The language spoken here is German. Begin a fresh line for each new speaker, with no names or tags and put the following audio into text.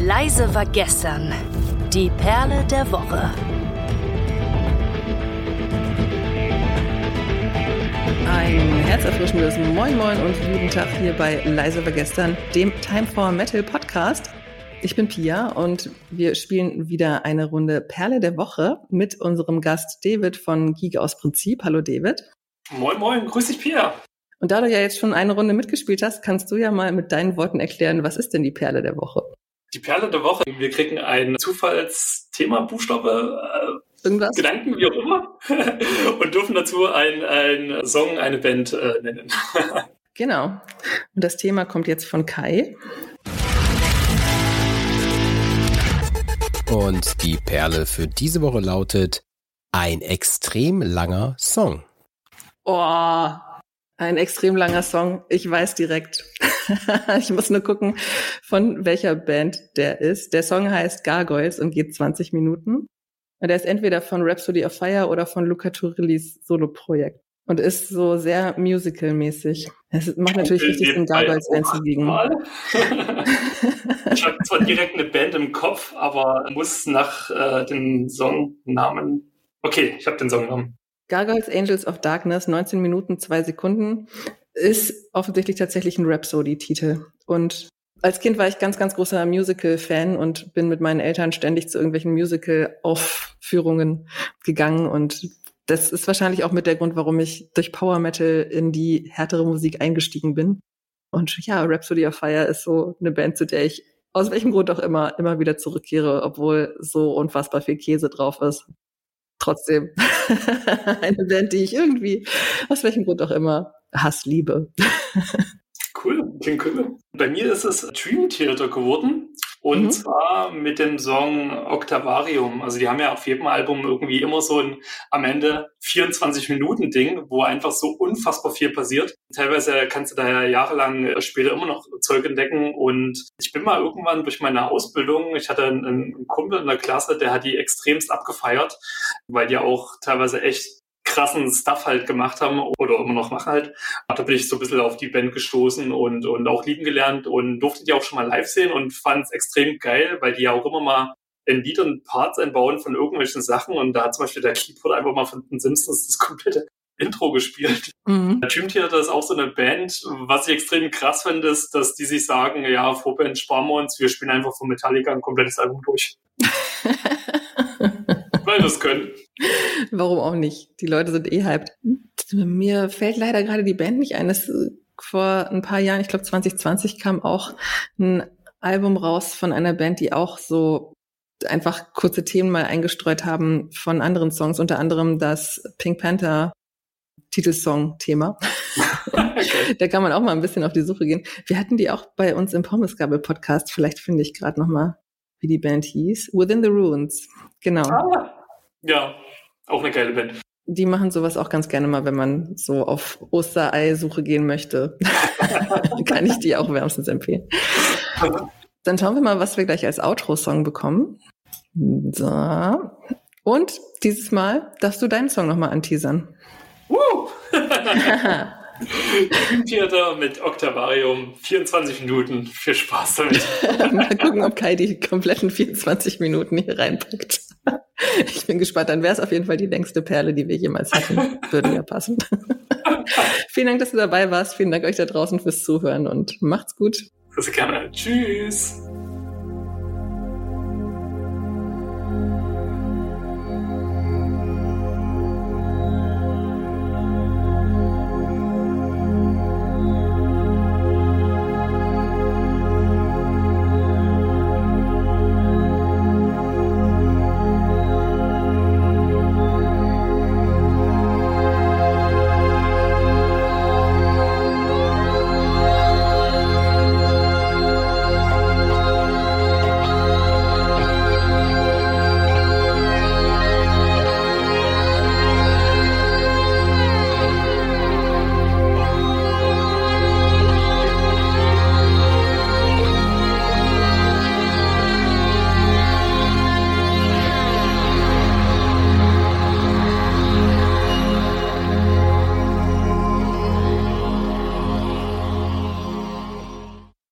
Leise war gestern. Die Perle der Woche.
Ein herzerfrischendes Moin Moin und guten Tag hier bei Leise war gestern, dem Time for Metal Podcast. Ich bin Pia und wir spielen wieder eine Runde Perle der Woche mit unserem Gast David von Giga aus Prinzip. Hallo David.
Moin Moin, grüß dich Pia.
Und da du ja jetzt schon eine Runde mitgespielt hast, kannst du ja mal mit deinen Worten erklären, was ist denn die Perle der Woche?
Die Perle der Woche. Wir kriegen ein Zufallsthema, Buchstabe, äh,
Irgendwas?
Gedanken, wie auch immer, und dürfen dazu einen Song, eine Band äh, nennen.
genau. Und das Thema kommt jetzt von Kai.
Und die Perle für diese Woche lautet ein extrem langer Song.
Oh, ein extrem langer Song. Ich weiß direkt. ich muss nur gucken, von welcher Band der ist. Der Song heißt Gargoyles und geht 20 Minuten. Der ist entweder von Rhapsody of Fire oder von Luca Turillis Solo-Projekt. Und ist so sehr musical-mäßig. Es macht natürlich richtig Sinn, Gargoyles einzubiegen.
ich habe zwar direkt eine Band im Kopf, aber muss nach äh, dem Songnamen. Okay, ich habe den Songnamen.
Gargoyles Angels of Darkness, 19 Minuten, 2 Sekunden, ist offensichtlich tatsächlich ein Rhapsody-Titel. Und als Kind war ich ganz, ganz großer Musical-Fan und bin mit meinen Eltern ständig zu irgendwelchen Musical-Aufführungen gegangen. Und das ist wahrscheinlich auch mit der Grund, warum ich durch Power Metal in die härtere Musik eingestiegen bin. Und ja, Rhapsody of Fire ist so eine Band, zu der ich aus welchem Grund auch immer immer wieder zurückkehre, obwohl so unfassbar viel Käse drauf ist trotzdem eine Band, die ich irgendwie, aus welchem Grund auch immer, Hass liebe.
cool, klingt cool. Bei mir ist es Dream Theater geworden. Und mhm. zwar mit dem Song Octavarium. Also die haben ja auf jedem Album irgendwie immer so ein am Ende 24-Minuten-Ding, wo einfach so unfassbar viel passiert. Teilweise kannst du da ja jahrelang später immer noch Zeug entdecken. Und ich bin mal irgendwann durch meine Ausbildung, ich hatte einen, einen Kumpel in der Klasse, der hat die extremst abgefeiert, weil die auch teilweise echt krassen Stuff halt gemacht haben oder immer noch machen halt. Da bin ich so ein bisschen auf die Band gestoßen und, und auch lieben gelernt und durfte die auch schon mal live sehen und fand es extrem geil, weil die ja auch immer mal in Liedern Parts einbauen von irgendwelchen Sachen und da hat zum Beispiel der Keyboard einfach mal von den Simpsons das komplette Intro gespielt. Mhm. Dream Theater ist auch so eine Band. Was ich extrem krass finde, ist, dass die sich sagen, ja, Vorband sparen wir uns, wir spielen einfach von Metallica ein komplettes Album durch. Weil wir es können.
Warum auch nicht? Die Leute sind eh hyped. Mir fällt leider gerade die Band nicht ein. Das, äh, vor ein paar Jahren, ich glaube 2020, kam auch ein Album raus von einer Band, die auch so einfach kurze Themen mal eingestreut haben von anderen Songs, unter anderem das Pink Panther Titelsong-Thema. Okay. da kann man auch mal ein bisschen auf die Suche gehen. Wir hatten die auch bei uns im Pommesgabel-Podcast. Vielleicht finde ich gerade noch mal, wie die Band hieß. Within the Ruins. Genau. Ah,
ja, auch eine geile Band.
Die machen sowas auch ganz gerne mal, wenn man so auf Osterei-Suche gehen möchte. Kann ich die auch wärmstens empfehlen. Dann schauen wir mal, was wir gleich als Outro-Song bekommen. So. Und dieses Mal darfst du deinen Song nochmal anteasern.
Woo! Theater mit Octavarium, 24 Minuten. Viel Spaß damit.
Mal gucken, ob Kai die kompletten 24 Minuten hier reinpackt. Ich bin gespannt. Dann wäre es auf jeden Fall die längste Perle, die wir jemals hatten. Würde ja passen. Vielen Dank, dass du dabei warst. Vielen Dank euch da draußen fürs Zuhören und macht's gut.
Sehr gerne. Tschüss.